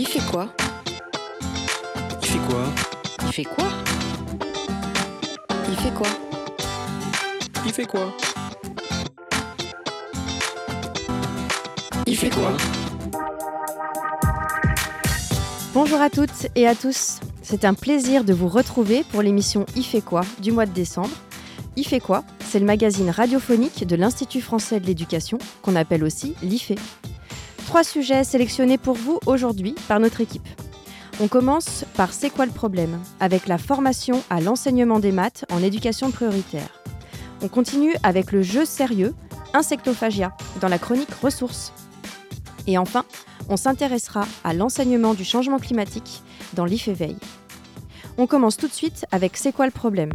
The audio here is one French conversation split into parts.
Il fait quoi Il fait quoi Il fait quoi Il fait quoi Il fait quoi Il fait quoi Bonjour à toutes et à tous. C'est un plaisir de vous retrouver pour l'émission Il fait quoi du mois de décembre. Il fait quoi C'est le magazine radiophonique de l'Institut français de l'éducation, qu'on appelle aussi l'IFE. Trois sujets sélectionnés pour vous aujourd'hui par notre équipe. On commence par C'est quoi le problème avec la formation à l'enseignement des maths en éducation prioritaire. On continue avec le jeu sérieux Insectophagia dans la chronique Ressources. Et enfin, on s'intéressera à l'enseignement du changement climatique dans l'IFE Veille. On commence tout de suite avec C'est quoi le problème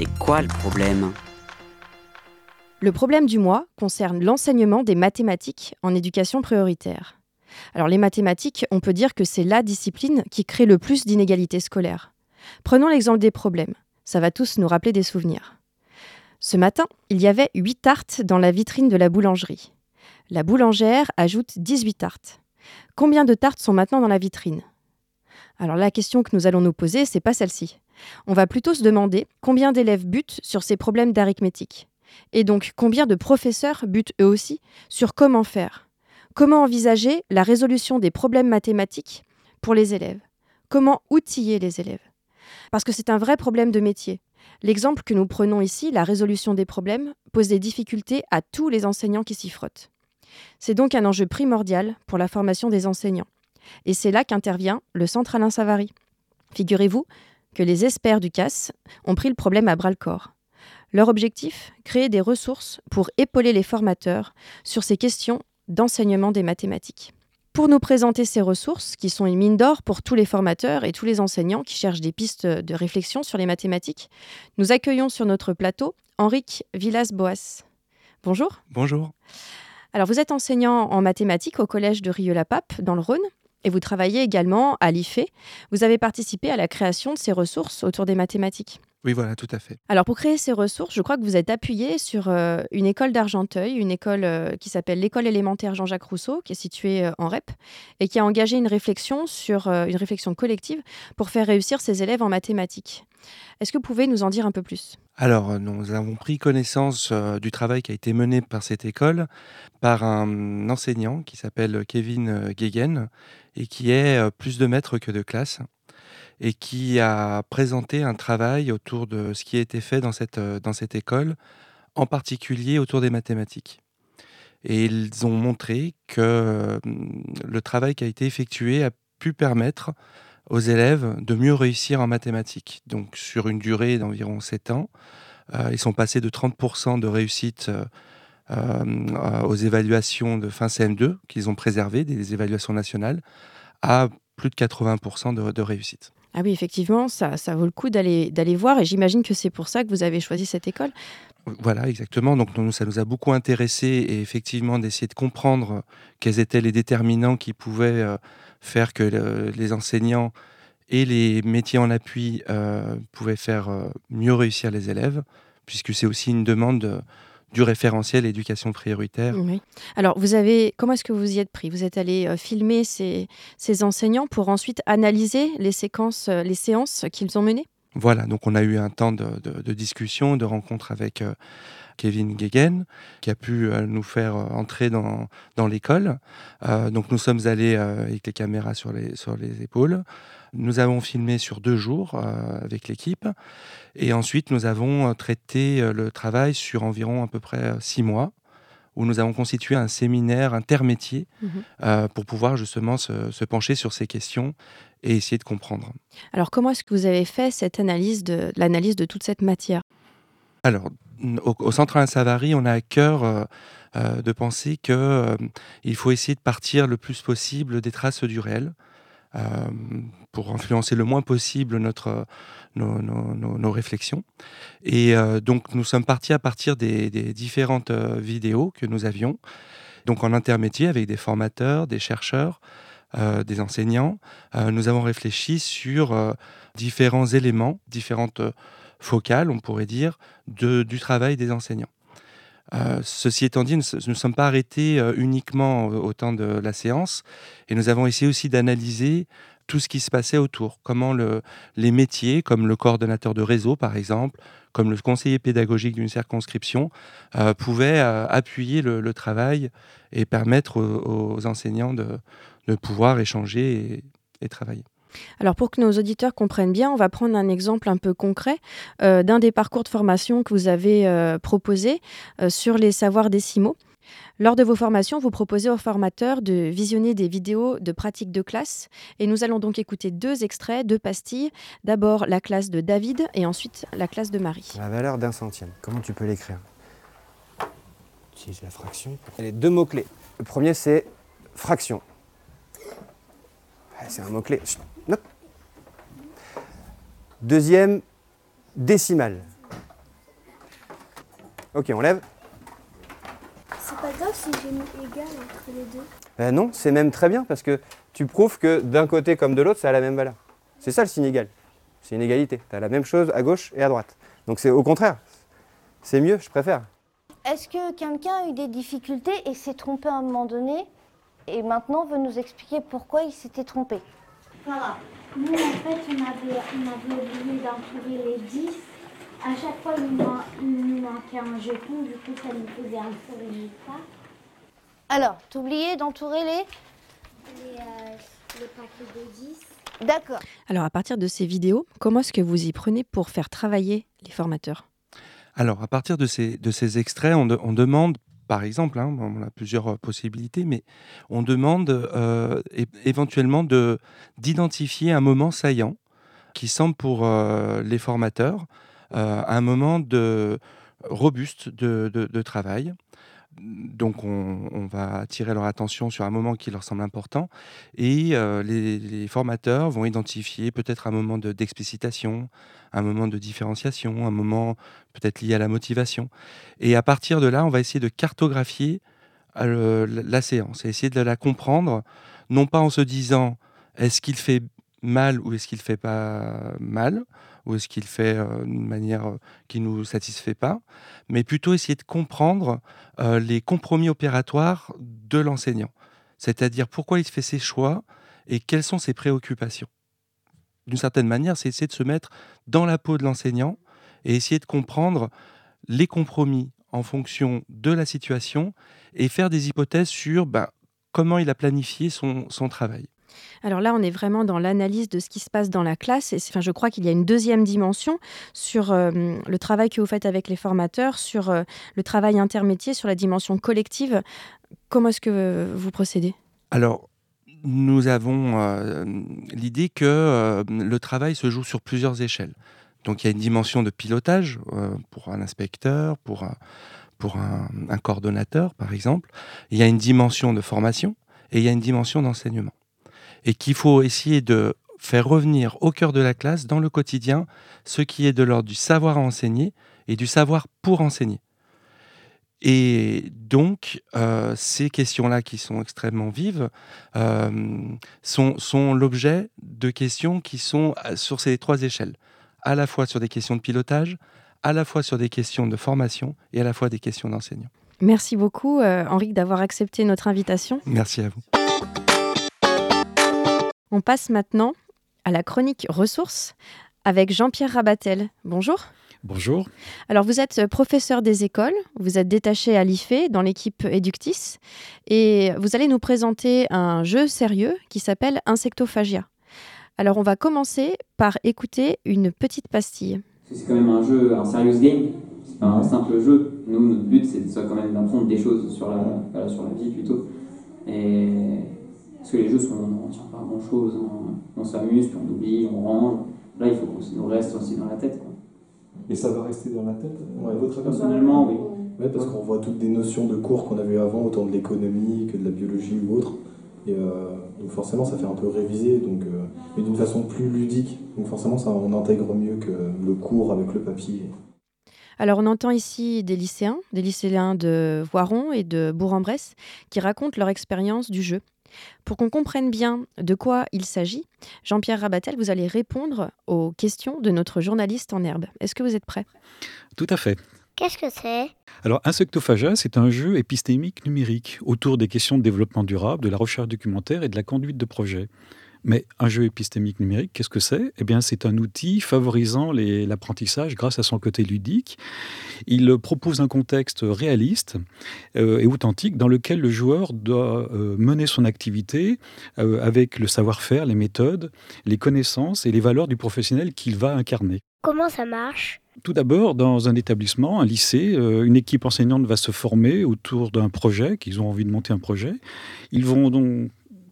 C'est quoi le problème? Le problème du mois concerne l'enseignement des mathématiques en éducation prioritaire. Alors les mathématiques, on peut dire que c'est la discipline qui crée le plus d'inégalités scolaires. Prenons l'exemple des problèmes. Ça va tous nous rappeler des souvenirs. Ce matin, il y avait 8 tartes dans la vitrine de la boulangerie. La boulangère ajoute 18 tartes. Combien de tartes sont maintenant dans la vitrine? Alors la question que nous allons nous poser, c'est pas celle-ci. On va plutôt se demander combien d'élèves butent sur ces problèmes d'arithmétique. Et donc combien de professeurs butent eux aussi sur comment faire? Comment envisager la résolution des problèmes mathématiques pour les élèves? Comment outiller les élèves? Parce que c'est un vrai problème de métier. L'exemple que nous prenons ici, la résolution des problèmes, pose des difficultés à tous les enseignants qui s'y frottent. C'est donc un enjeu primordial pour la formation des enseignants. Et c'est là qu'intervient le Centre Alain Savary. Figurez-vous que les experts du CAS ont pris le problème à bras-le-corps. Leur objectif Créer des ressources pour épauler les formateurs sur ces questions d'enseignement des mathématiques. Pour nous présenter ces ressources, qui sont une mine d'or pour tous les formateurs et tous les enseignants qui cherchent des pistes de réflexion sur les mathématiques, nous accueillons sur notre plateau Henrique Villas-Boas. Bonjour. Bonjour. Alors, vous êtes enseignant en mathématiques au collège de Rieux-la-Pape, dans le Rhône, et vous travaillez également à l'IFE. Vous avez participé à la création de ces ressources autour des mathématiques. Oui, voilà, tout à fait. Alors pour créer ces ressources, je crois que vous êtes appuyé sur euh, une école d'Argenteuil, une école euh, qui s'appelle l'école élémentaire Jean-Jacques Rousseau, qui est située euh, en REP, et qui a engagé une réflexion sur une réflexion collective pour faire réussir ses élèves en mathématiques. Est-ce que vous pouvez nous en dire un peu plus? Alors, nous avons pris connaissance du travail qui a été mené par cette école par un enseignant qui s'appelle Kevin Guéguen et qui est plus de maître que de classe et qui a présenté un travail autour de ce qui a été fait dans cette, euh, école, en particulier autour des mathématiques. Et ils ont montré que euh, le travail qui a été effectué a pu permettre aux élèves de mieux réussir en mathématiques. Donc sur une durée d'environ 7 ans, euh, ils sont passés de 30% de réussite aux évaluations de fin CM2 qu'ils ont préservées, des évaluations nationales, à plus de 80% de, de réussite. Ah oui, effectivement, ça, ça vaut le coup d'aller voir et j'imagine que c'est pour ça que vous avez choisi cette école. Voilà, exactement. Donc, ça nous a beaucoup intéressé et effectivement d'essayer de comprendre quels étaient les déterminants qui pouvaient euh, faire que les enseignants et les métiers en appui euh, pouvaient faire euh, mieux réussir les élèves, puisque c'est aussi une demande du référentiel éducation prioritaire. Oui. Alors, vous avez, comment est-ce que vous y êtes pris? Vous êtes allé euh, filmer ces, ces, enseignants pour ensuite analyser les séquences, euh, les séances qu'ils ont menées? Voilà, donc on a eu un temps de, de, discussion, de rencontre avec euh, Kevin Guéguen, qui a pu nous faire entrer dans, dans l'école. donc nous sommes allés avec les caméras sur les, sur les épaules. Nous avons filmé sur deux jours euh, avec l'équipe et ensuite nous avons euh, traité euh, le travail sur environ à peu près six mois où nous avons constitué un séminaire intermétier mhm. pour pouvoir justement se, pencher sur ces questions et essayer de comprendre. Alors comment est-ce que vous avez fait cette analyse de l'analyse de toute cette matière? Alors au, Centre Alain Savary, on a à cœur de penser qu'il faut essayer de partir le plus possible des traces du réel. Euh, pour influencer le moins possible notre, nos, réflexions. Et euh, donc nous sommes partis à partir des, différentes euh, vidéos que nous avions, donc en intermédiaire avec des formateurs, des chercheurs, des enseignants. nous avons réfléchi sur différents éléments, différentes focale, on pourrait dire, du travail des enseignants. Euh, ceci étant dit, nous ne sommes pas arrêtés euh, uniquement au temps de la séance et nous avons essayé aussi d'analyser tout ce qui se passait autour, comment les métiers, comme le coordonnateur de réseau par exemple, comme le conseiller pédagogique d'une circonscription, euh, pouvaient appuyer le, travail et permettre aux, enseignants de, pouvoir échanger et travailler. Alors pour que nos auditeurs comprennent bien, on va prendre un exemple un peu concret euh, d'un des parcours de formation que vous avez euh, proposé euh, sur les savoirs décimaux. Lors de vos formations, vous proposez aux formateurs de visionner des vidéos de pratique de classe et nous allons donc écouter deux extraits, deux pastilles. D'abord la classe de David et ensuite la classe de Marie. La valeur d'un centième, comment tu peux l'écrire? Utilise la fraction. A deux mots-clés. Le premier c'est fraction. C'est un mot-clé. Deuxième, décimale. Ok, on lève. C'est pas grave si j'ai mis égal entre les deux. Ben non, c'est même très bien parce que tu prouves que d'un côté comme de l'autre, ça a la même valeur. C'est ça le signe égal. C'est une égalité. Tu as la même chose à gauche et à droite. Donc c'est au contraire. C'est mieux, je préfère. Est-ce que quelqu'un a eu des difficultés et s'est trompé à un moment donné et maintenant veut nous expliquer pourquoi il s'était trompé Voilà. Nous, en fait, on avait, on avait oublié d'entourer les 10. À chaque fois, il nous, manquait un jeton, du coup, ça nous faisait un faux résultat. Alors, t'oubliais d'entourer les? Les, euh, les paquets de 10. D'accord. Alors, à partir de ces vidéos, comment est-ce que vous y prenez pour faire travailler les formateurs? Alors, à partir de ces, de ces extraits, on, on demande par exemple, hein, on a plusieurs possibilités, mais on demande éventuellement d'identifier un moment saillant qui semble pour les formateurs un moment de, robuste de travail donc on, va attirer leur attention sur un moment qui leur semble important et euh, les, formateurs vont identifier peut-être un moment d'explicitation, un moment de différenciation, un moment peut-être lié à la motivation. Et à partir de là, on va essayer de cartographier euh, la séance et essayer de la comprendre, non pas en se disant est-ce qu'il fait mal ou est-ce qu'il fait pas mal ou est-ce qu'il fait euh, d'une manière euh, qui nous satisfait pas, mais plutôt essayer de comprendre euh, les compromis opératoires de l'enseignant, c'est-à-dire pourquoi il fait ses choix et quelles sont ses préoccupations. D'une certaine manière, c'est essayer de se mettre dans la peau de l'enseignant et essayer de comprendre les compromis en fonction de la situation et faire des hypothèses sur ben, comment il a planifié son travail. Alors là, on est vraiment dans l'analyse de ce qui se passe dans la classe. Et enfin, je crois qu'il y a une deuxième dimension sur euh, le travail que vous faites avec les formateurs, sur euh, le travail intermétier, sur la dimension collective. Comment est-ce que vous procédez? Alors, nous avons euh, l'idée que le travail se joue sur plusieurs échelles. Donc il y a une dimension de pilotage pour un inspecteur, pour pour un, coordonnateur, par exemple. Il y a une dimension de formation et il y a une dimension d'enseignement et qu'il faut essayer de faire revenir au cœur de la classe, dans le quotidien, ce qui est de l'ordre du savoir à enseigner et du savoir pour enseigner. Et donc, euh, ces questions-là, qui sont extrêmement vives, euh, sont, sont l'objet de questions qui sont euh, sur ces trois échelles, à la fois sur des questions de pilotage, à la fois sur des questions de formation et à la fois des questions d'enseignant. Merci beaucoup, Henri, d'avoir accepté notre invitation. Merci à vous. On passe maintenant à la chronique ressources avec Jean-Pierre Rabatel. Bonjour. Bonjour. Alors vous êtes professeur des écoles, vous êtes détaché à l'IFE dans l'équipe Eductis et vous allez nous présenter un jeu sérieux qui s'appelle Insectophagia. Alors on va commencer par écouter une petite pastille. C'est quand même un jeu, un serious game, c'est pas un simple jeu. Nous, notre but c'est quand même d'apprendre des choses sur la, sur la vie plutôt. Et parce que les jeux, sont, on n'en retient pas grand-chose. Hein. On, s'amuse, puis on oublie, on range. Là, il faut qu'on nous reste aussi dans la tête. Et ça va rester dans la tête ouais, votre Personnellement, oui. Ouais, parce qu'on voit toutes des notions de cours qu'on avait avant, autant de l'économie que de la biologie ou autre. Et euh, donc forcément, ça fait un peu réviser, donc, euh, mais d'une façon plus ludique. Donc forcément, ça, on intègre mieux que le cours avec le papier. Alors on entend ici des lycéens, des lycéens de Voiron et de Bourg-en-Bresse, qui racontent leur expérience du jeu. Pour qu'on comprenne bien de quoi il s'agit, Jean-Pierre Rabatel, vous allez répondre aux questions de notre journaliste en herbe. Est-ce que vous êtes prêt Tout à fait. Qu'est-ce que c'est? Alors, Insectophagia, c'est un jeu épistémique numérique autour des questions de développement durable, de la recherche documentaire et de la conduite de projet. Mais un jeu épistémique numérique, qu'est-ce que c'est? Eh bien, c'est un outil favorisant l'apprentissage grâce à son côté ludique. Il propose un contexte réaliste euh, et authentique dans lequel le joueur doit euh, mener son activité euh, avec le savoir-faire, les méthodes, les connaissances et les valeurs du professionnel qu'il va incarner. Comment ça marche? Tout d'abord, dans un établissement, un lycée, une équipe enseignante va se former autour d'un projet, qu'ils ont envie de monter un projet. Ils vont donc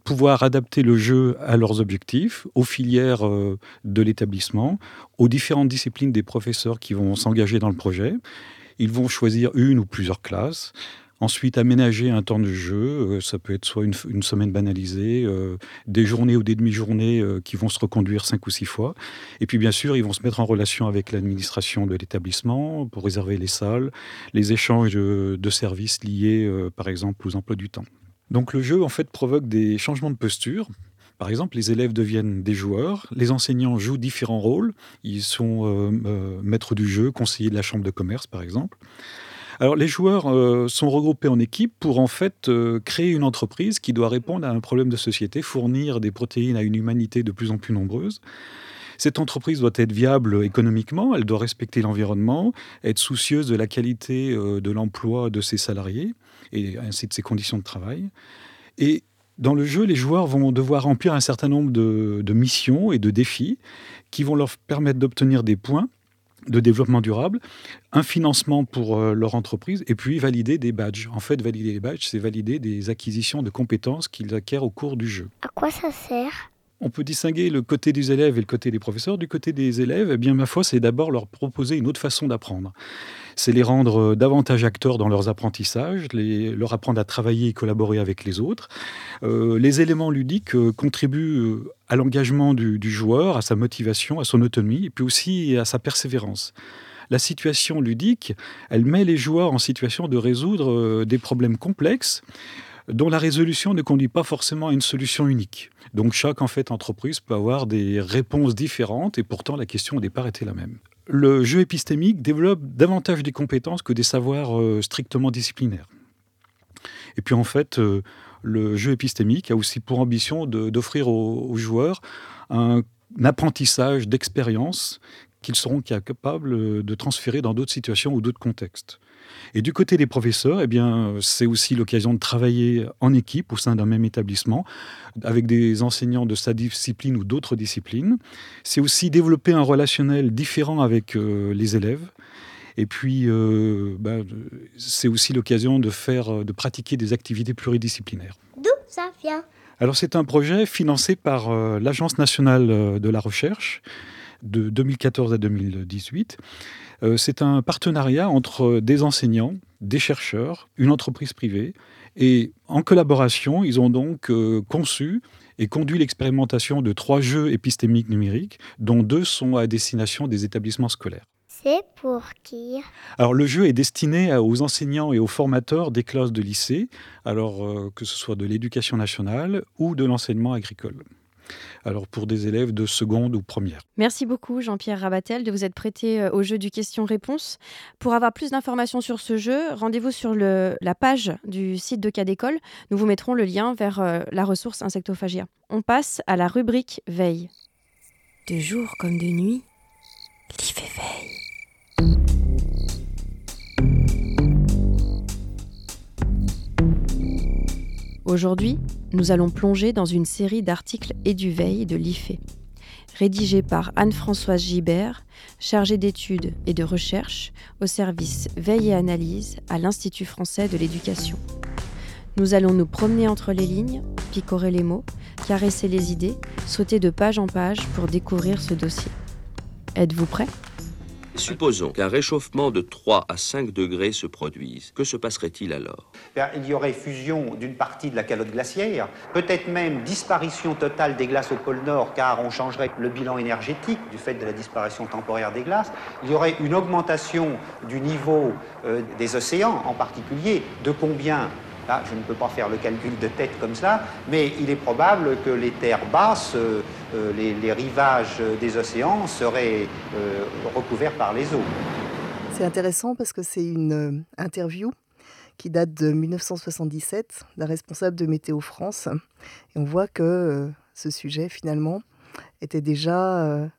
pouvoir adapter le jeu à leurs objectifs, aux filières euh, de l'établissement, aux différentes disciplines des professeurs qui vont s'engager dans le projet. Ils vont choisir une ou plusieurs classes. Ensuite, aménager un temps de jeu. Euh, ça peut être soit une, semaine banalisée, euh, des journées ou des demi-journées qui vont se reconduire cinq ou six fois. Et puis, bien sûr, ils vont se mettre en relation avec l'administration de l'établissement pour réserver les salles, les échanges de services liés, par exemple, aux emplois du temps. Donc le jeu en fait provoque des changements de posture. Par exemple, les élèves deviennent des joueurs, les enseignants jouent différents rôles. Ils sont euh, euh, maîtres du jeu, conseillers de la chambre de commerce, par exemple. Alors les joueurs euh, sont regroupés en équipe pour en fait créer une entreprise qui doit répondre à un problème de société, fournir des protéines à une humanité de plus en plus nombreuse. Cette entreprise doit être viable économiquement, elle doit respecter l'environnement, être soucieuse de la qualité de l'emploi de ses salariés et ainsi de ses conditions de travail. Et dans le jeu, les joueurs vont devoir remplir un certain nombre de, missions et de défis qui vont leur permettre d'obtenir des points de développement durable, un financement pour euh, leur entreprise et puis valider des badges. En fait, valider les badges, c'est valider des acquisitions de compétences qu'ils acquièrent au cours du jeu. À quoi ça sert? On peut distinguer le côté des élèves et le côté des professeurs. Du côté des élèves, eh bien, ma foi, c'est d'abord leur proposer une autre façon d'apprendre. C'est les rendre euh, davantage acteurs dans leurs apprentissages, les, leur apprendre à travailler et collaborer avec les autres. Euh, les éléments ludiques euh, contribuent à l'engagement du, joueur, à sa motivation, à son autonomie, et puis aussi à sa persévérance la situation ludique, elle met les joueurs en situation de résoudre des problèmes complexes dont la résolution ne conduit pas forcément à une solution unique. Donc chaque en fait entreprise peut avoir des réponses différentes et pourtant la question au départ était la même. Le jeu épistémique développe davantage des compétences que des savoirs euh, strictement disciplinaires. Et puis en fait, euh, le jeu épistémique a aussi pour ambition d'offrir aux, joueurs un apprentissage d'expérience qu'ils seront capables de transférer dans d'autres situations ou d'autres contextes. Et du côté des professeurs, eh bien, c'est aussi l'occasion de travailler en équipe au sein d'un même établissement, avec des enseignants de sa discipline ou d'autres disciplines. C'est aussi développer un relationnel différent avec euh, les élèves. Et puis, euh, bah, c'est aussi l'occasion de faire, de pratiquer des activités pluridisciplinaires. D'où ça vient? Alors, c'est un projet financé par euh, l'Agence nationale de la recherche de 2014 à 2018. Euh, c'est un partenariat entre des enseignants, des chercheurs, une entreprise privée. Et en collaboration, ils ont donc euh, conçu et conduit l'expérimentation de trois jeux épistémiques numériques, dont deux sont à destination des établissements scolaires. C'est pour qui? Alors le jeu est destiné aux enseignants et aux formateurs des classes de lycée, alors euh, que ce soit de l'éducation nationale ou de l'enseignement agricole alors pour des élèves de seconde ou première. Merci beaucoup Jean-Pierre Rabatel de vous être prêté euh, au jeu du question-réponse. Pour avoir plus d'informations sur ce jeu, rendez-vous sur la page du site de Cas d'école. Nous vous mettrons le lien vers euh, la ressource insectophagia. On passe à la rubrique veille. De jour comme de nuit, l'IFE veille. Aujourd'hui, nous allons plonger dans une série d'articles et du veille de l'IFE, rédigés par Anne-Françoise Gibert, chargée d'études et de recherche au service Veille et Analyse à l'Institut français de l'éducation. Nous allons nous promener entre les lignes, picorer les mots, caresser les idées, sauter de page en page pour découvrir ce dossier. Êtes-vous prêts? Supposons qu'un réchauffement de 3 à 5 degrés se produise. Que se passerait-il alors? Il y aurait fusion d'une partie de la calotte glaciaire, peut-être même disparition totale des glaces au pôle Nord, car on changerait le bilan énergétique du fait de la disparition temporaire des glaces. Il y aurait une augmentation du niveau euh, des océans, en particulier, de combien? Je ne peux pas faire le calcul de tête comme ça, mais il est probable que les terres basses, euh, euh, les, rivages des océans seraient euh, recouverts par les eaux. C'est intéressant parce que c'est une interview qui date de 1977 d'un responsable de Météo France. Et on voit que ce sujet, finalement, était déjà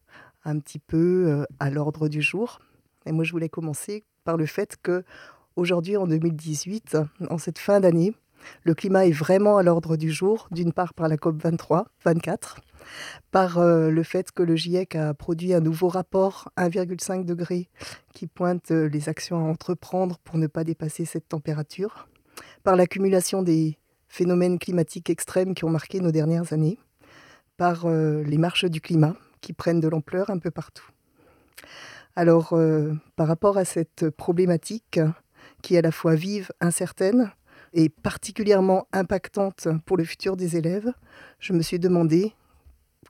un petit peu à l'ordre du jour. Et moi, je voulais commencer par le fait que aujourd'hui, en 2018, en cette fin d'année, le climat est vraiment à l'ordre du jour, d'une part par la COP 23, 24, par euh, le fait que le GIEC a produit un nouveau rapport 1,5 degré qui pointe euh, les actions à entreprendre pour ne pas dépasser cette température, par l'accumulation des phénomènes climatiques extrêmes qui ont marqué nos dernières années, par euh, les marches du climat qui prennent de l'ampleur un peu partout. Alors, par rapport à cette problématique, qui est à la fois vive, incertaine et particulièrement impactante pour le futur des élèves, je me suis demandé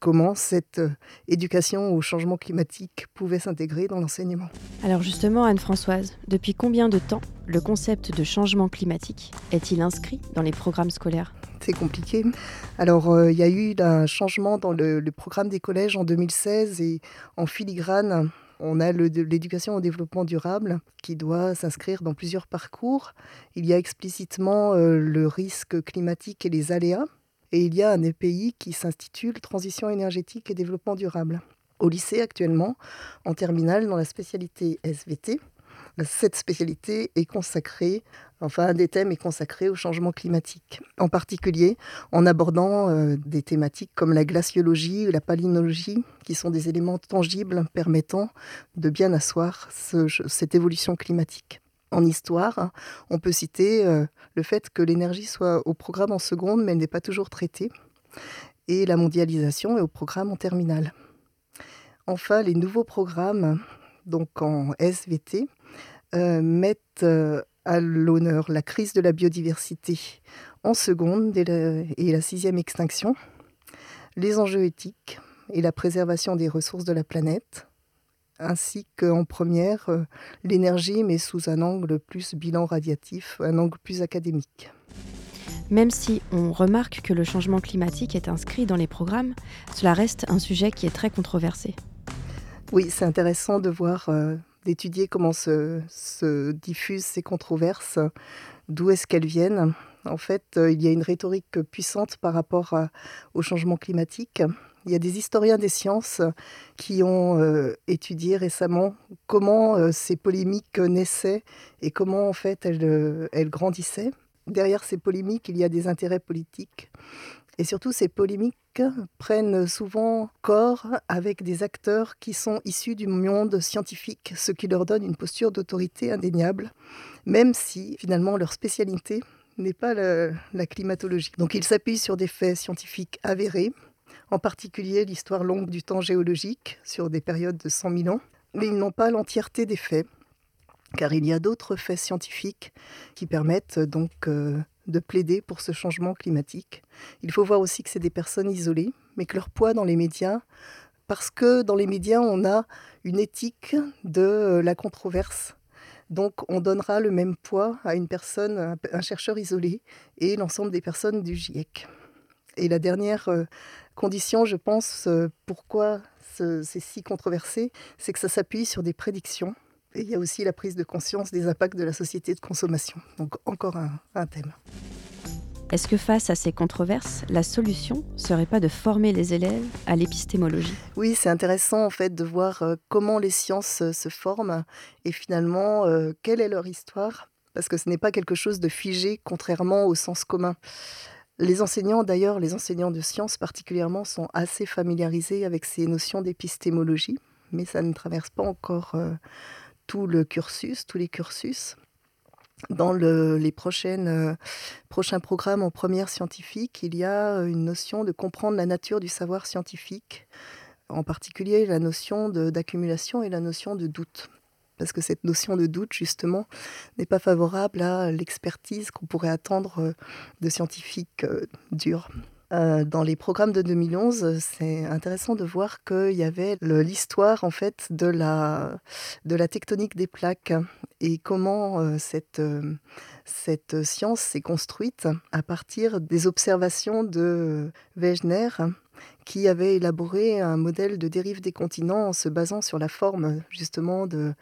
comment cette euh, éducation au changement climatique pouvait s'intégrer dans l'enseignement. Alors justement, Anne-Françoise, depuis combien de temps le concept de changement climatique est-il inscrit dans les programmes scolaires? C'est compliqué. Alors, euh, il y a eu un changement dans le, programme des collèges en 2016 et en filigrane, on a l'éducation au développement durable qui doit s'inscrire dans plusieurs parcours. Il y a explicitement euh, le risque climatique et les aléas. Et il y a un EPI qui s'intitule Transition énergétique et développement durable. Au lycée actuellement, en terminale, dans la spécialité SVT, cette spécialité est consacrée, enfin un des thèmes est consacré au changement climatique, en particulier en abordant euh, des thématiques comme la glaciologie ou la palynologie, qui sont des éléments tangibles permettant de bien asseoir cette évolution climatique. En histoire, on peut citer euh, le fait que l'énergie soit au programme en seconde, mais elle n'est pas toujours traitée, et la mondialisation est au programme en terminale. Enfin, les nouveaux programmes, donc en SVT, euh, mettent euh, à l'honneur la crise de la biodiversité en seconde et la sixième extinction, les enjeux éthiques et la préservation des ressources de la planète, ainsi qu'en première, euh, l'énergie, mais sous un angle plus bilan radiatif, un angle plus académique. Même si on remarque que le changement climatique est inscrit dans les programmes, cela reste un sujet qui est très controversé. Oui, c'est intéressant de voir d'étudier comment se, diffusent ces controverses, d'où est-ce qu'elles viennent. En fait, euh, il y a une rhétorique puissante par rapport au changement climatique. Il y a des historiens des sciences qui ont euh, étudié récemment comment euh, ces polémiques naissaient et comment en fait elles grandissaient. Derrière ces polémiques, il y a des intérêts politiques. Et surtout, ces polémiques prennent souvent corps avec des acteurs qui sont issus du monde scientifique, ce qui leur donne une posture d'autorité indéniable, même si finalement leur spécialité n'est pas la, climatologie. Donc ils s'appuient sur des faits scientifiques avérés, en particulier l'histoire longue du temps géologique sur des périodes de 100 000 ans, mais ils n'ont pas l'entièreté des faits, car il y a d'autres faits scientifiques qui permettent donc euh, de plaider pour ce changement climatique. Il faut voir aussi que c'est des personnes isolées, mais que leur poids dans les médias, parce que dans les médias, on a une éthique de euh, la controverse. Donc on donnera le même poids à une personne, un chercheur isolé, et l'ensemble des personnes du GIEC. Et la dernière euh, condition, je pense, euh, pourquoi c'est si controversé, c'est que ça s'appuie sur des prédictions. Et il y a aussi la prise de conscience des impacts de la société de consommation. Donc encore un, thème. Est-ce que face à ces controverses, la solution serait pas de former les élèves à l'épistémologie? Oui, c'est intéressant en fait de voir euh, comment les sciences euh, se forment et finalement quelle est leur histoire, parce que ce n'est pas quelque chose de figé contrairement au sens commun. Les enseignants, d'ailleurs, les enseignants de sciences particulièrement, sont assez familiarisés avec ces notions d'épistémologie, mais ça ne traverse pas encore tout le cursus, tous les cursus. Dans les euh, prochains programmes en première scientifique, il y a une notion de comprendre la nature du savoir scientifique, en particulier la notion d'accumulation et la notion de doute. Parce que cette notion de doute, justement, n'est pas favorable à l'expertise qu'on pourrait attendre euh, de scientifiques euh, durs. Euh, dans les programmes de 2011, c'est intéressant de voir qu'il y avait l'histoire en fait de la, de la tectonique des plaques et comment cette, cette science s'est construite à partir des observations de Wegener qui avait élaboré un modèle de dérive des continents en se basant sur la forme justement de,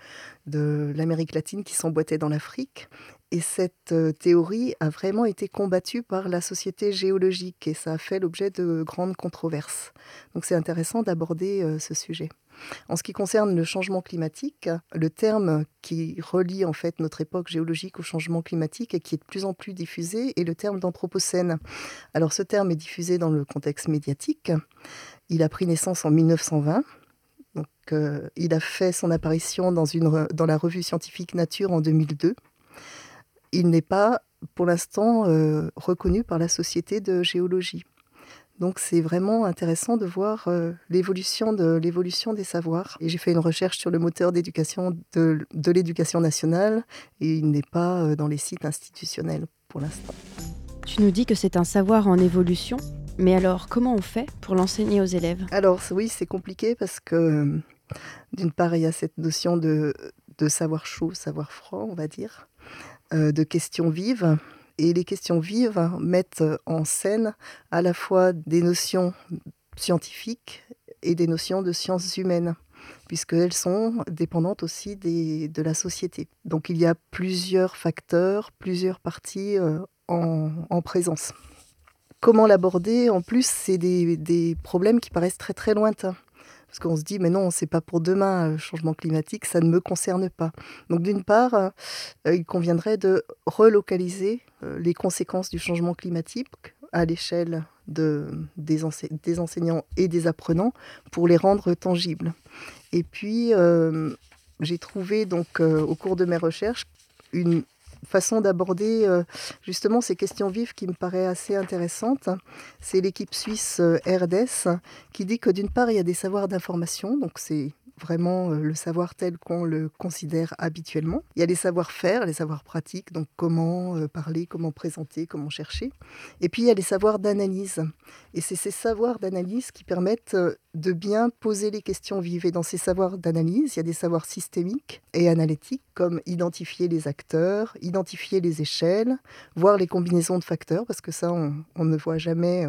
de l'Amérique latine qui s'emboîtait dans l'Afrique. Et cette théorie a vraiment été combattue par la société géologique et ça a fait l'objet de grandes controverses. Donc c'est intéressant d'aborder ce sujet. En ce qui concerne le changement climatique, le terme qui relie en fait notre époque géologique au changement climatique et qui est de plus en plus diffusé est le terme d'anthropocène. Alors ce terme est diffusé dans le contexte médiatique. Il a pris naissance en 1920. Donc, il a fait son apparition dans, une, dans la revue scientifique Nature en 2002 il n'est pas pour l'instant euh, reconnu par la Société de géologie. Donc c'est vraiment intéressant de voir euh, l'évolution de l'évolution des savoirs. Et j'ai fait une recherche sur le moteur d'éducation de, l'éducation nationale et il n'est pas euh, dans les sites institutionnels pour l'instant. Tu nous dis que c'est un savoir en évolution, mais alors comment on fait pour l'enseigner aux élèves? Alors oui, c'est compliqué parce que d'une part il y a cette notion de, de savoir chaud, savoir froid, on va dire. Euh, de questions vives. Et les questions vives mettent en scène à la fois des notions scientifiques et des notions de sciences humaines, puisqu'elles sont dépendantes aussi de la société. Donc il y a plusieurs facteurs, plusieurs parties euh, en, présence. Comment l'aborder? En plus, c'est des problèmes qui paraissent très très lointains. Parce qu'on se dit, mais non, c'est pas pour demain, le euh, changement climatique, ça ne me concerne pas. Donc d'une part, euh, il conviendrait de relocaliser euh, les conséquences du changement climatique à l'échelle de, des, enseignants et des apprenants pour les rendre tangibles. Et puis, j'ai trouvé donc au cours de mes recherches une façon d'aborder euh, justement ces questions vives qui me paraît assez intéressante. C'est l'équipe suisse euh, RDS qui dit que d'une part, il y a des savoirs d'information, donc c'est vraiment euh, le savoir tel qu'on le considère habituellement. Il y a les savoir-faire, les savoirs pratiques, donc comment euh, parler, comment présenter, comment chercher. Et puis il y a les savoirs d'analyse. Et c'est ces savoirs d'analyse qui permettent euh, de bien poser les questions vives. Et dans ces savoirs d'analyse, il y a des savoirs systémiques et analytiques, comme identifier les acteurs, identifier les échelles, voir les combinaisons de facteurs, parce que ça, on, on ne voit jamais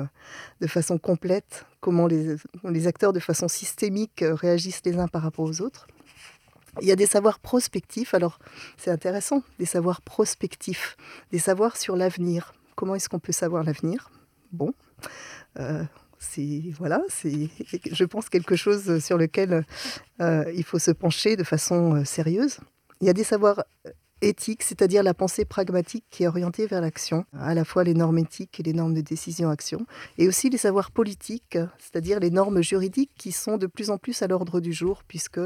de façon complète comment les, les, acteurs de façon systémique euh, réagissent les uns par rapport aux autres. Il y a des savoirs prospectifs, alors c'est intéressant, des savoirs prospectifs, des savoirs sur l'avenir. Comment est-ce qu'on peut savoir l'avenir? Bon, euh, c'est voilà, c'est je pense quelque chose sur lequel euh, il faut se pencher de façon sérieuse. Il y a des savoirs éthique, c'est-à-dire la pensée pragmatique qui est orientée vers l'action, à la fois les normes éthiques et les normes de décision-action, et aussi les savoirs politiques, c'est-à-dire les normes juridiques qui sont de plus en plus à l'ordre du jour, puisque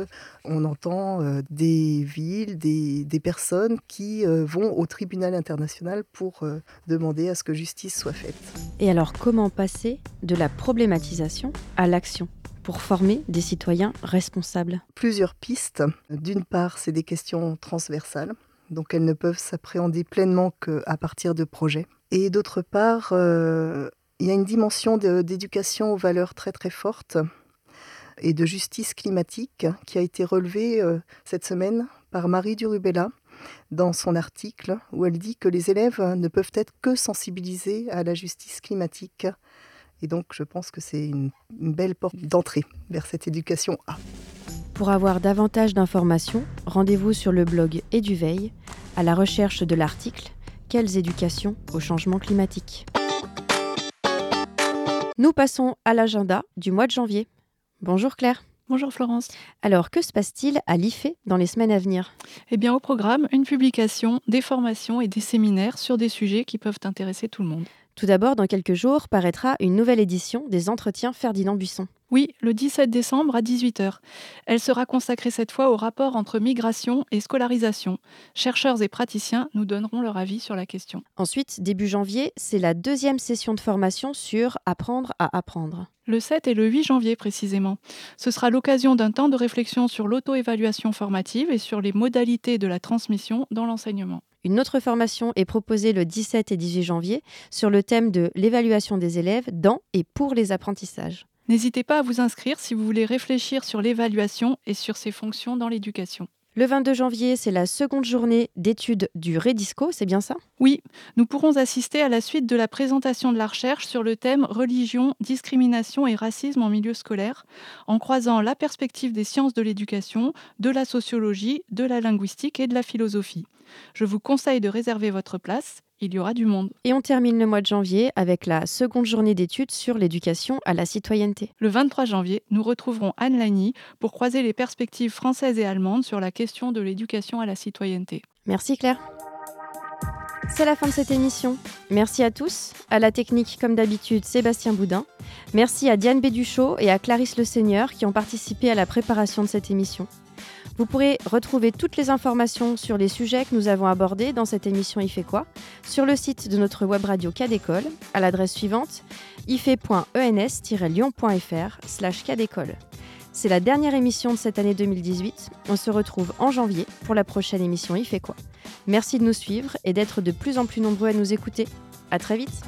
on entend euh, des villes, des, personnes qui euh, vont au tribunal international pour euh, demander à ce que justice soit faite. Et alors, comment passer de la problématisation à l'action pour former des citoyens responsables? Plusieurs pistes. D'une part, c'est des questions transversales donc elles ne peuvent s'appréhender pleinement qu'à partir de projets. Et d'autre part, euh, il y a une dimension d'éducation aux valeurs très très forte et de justice climatique qui a été relevée euh, cette semaine par Marie Durubella dans son article où elle dit que les élèves ne peuvent être que sensibilisés à la justice climatique. Et donc je pense que c'est une, une belle porte d'entrée vers cette éducation A. Pour avoir davantage d'informations, rendez-vous sur le blog Eduveille à la recherche de l'article Quelles éducations au changement climatique? Nous passons à l'agenda du mois de janvier. Bonjour Claire. Bonjour Florence. Alors, que se passe-t-il à l'IFE dans les semaines à venir? Eh bien, au programme, une publication, des formations et des séminaires sur des sujets qui peuvent intéresser tout le monde. Tout d'abord, dans quelques jours, paraîtra une nouvelle édition des Entretiens Ferdinand Buisson. Oui, le 17 décembre à 18h. Elle sera consacrée cette fois au rapport entre migration et scolarisation. Chercheurs et praticiens nous donneront leur avis sur la question. Ensuite, début janvier, c'est la deuxième session de formation sur Apprendre à apprendre. Le 7 et le 8 janvier précisément. Ce sera l'occasion d'un temps de réflexion sur l'auto-évaluation formative et sur les modalités de la transmission dans l'enseignement. Une autre formation est proposée le 17 et 18 janvier sur le thème de l'évaluation des élèves dans et pour les apprentissages. N'hésitez pas à vous inscrire si vous voulez réfléchir sur l'évaluation et sur ses fonctions dans l'éducation. Le 22 janvier, c'est la seconde journée d'études du Redisco, c'est bien ça? Oui, nous pourrons assister à la suite de la présentation de la recherche sur le thème Religion, discrimination et racisme en milieu scolaire, en croisant la perspective des sciences de l'éducation, de la sociologie, de la linguistique et de la philosophie. Je vous conseille de réserver votre place il y aura du monde. Et on termine le mois de janvier avec la seconde journée d'études sur l'éducation à la citoyenneté. Le 23 janvier, nous retrouverons Anne Lagny pour croiser les perspectives françaises et allemandes sur la question de l'éducation à la citoyenneté. Merci Claire. C'est la fin de cette émission. Merci à tous. À la technique, comme d'habitude, Sébastien Boudin. Merci à Diane Béduchot et à Clarisse Le Seigneur qui ont participé à la préparation de cette émission. Vous pourrez retrouver toutes les informations sur les sujets que nous avons abordés dans cette émission Il fait quoi sur le site de notre web radio Cadécole à l'adresse suivante ife.ens-lyon.fr slash cadécole. C'est la dernière émission de cette année 2018. On se retrouve en janvier pour la prochaine émission Il fait quoi Merci de nous suivre et d'être de plus en plus nombreux à nous écouter. À très vite